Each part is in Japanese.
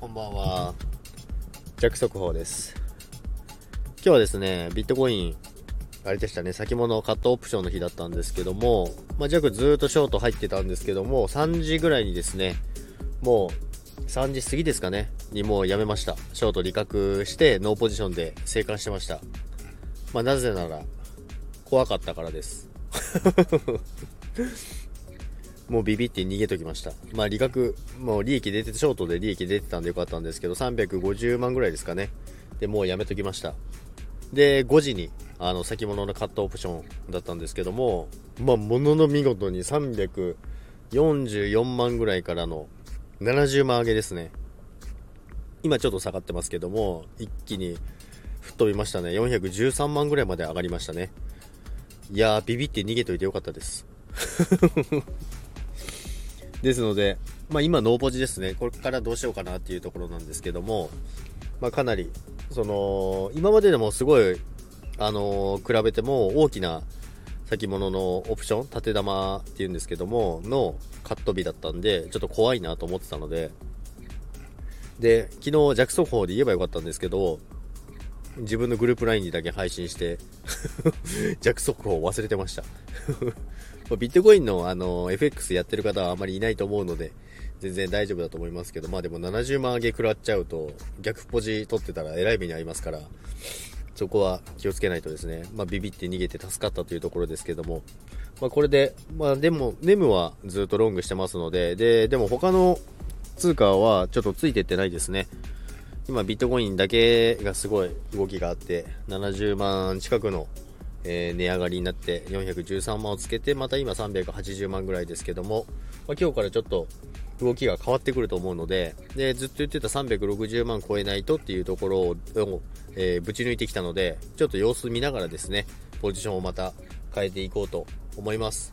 こんばんは。ジャック速報です。今日はですね、ビットコイン、あれでしたね、先物カットオプションの日だったんですけども、まあ、ジャックずっとショート入ってたんですけども、3時ぐらいにですね、もう3時過ぎですかね、にもうやめました。ショート利確して、ノーポジションで生還してました。まあ、なぜなら、怖かったからです。もうビビって逃げときました。まあ利確、もう利益出て、ショートで利益出てたんでよかったんですけど、350万ぐらいですかね。で、もうやめときました。で、5時に、あの、先物のカットオプションだったんですけども、まあ、ものの見事に344万ぐらいからの70万上げですね。今ちょっと下がってますけども、一気に吹っ飛びましたね。413万ぐらいまで上がりましたね。いやー、ビビって逃げといてよかったです。ですので、まあ、今、ノーポジですね、これからどうしようかなっていうところなんですけども、まあ、かなり、その今まででもすごい、あのー比べても大きな先物のオプション、縦玉っていうんですけども、のカット日だったんで、ちょっと怖いなと思ってたので、で、昨日、ジャック速報で言えばよかったんですけど、自分のグループ LINE にだけ配信して、ジャック速報を忘れてました。ビットコインのあの FX やってる方はあまりいないと思うので、全然大丈夫だと思いますけど、まあでも70万上げ食らっちゃうと、逆ポジ取ってたらえらい目に遭いますから、そこは気をつけないとですね、まあビビって逃げて助かったというところですけども、まあこれで、まあでも、ネムはずっとロングしてますので、で、でも他の通貨はちょっとついてってないですね。今ビットコインだけがすごい動きがあって、70万近くのえー値上がりになって413万をつけてまた今380万ぐらいですけども、まあ、今日からちょっと動きが変わってくると思うのででずっと言ってた360万超えないとっていうところを、えーぶち抜いてきたのでちょっと様子見ながらですねポジションをまた変えていこうと思います。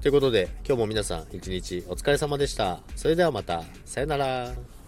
ということで今日も皆さん一日お疲れ様でした。それではまた。さよなら。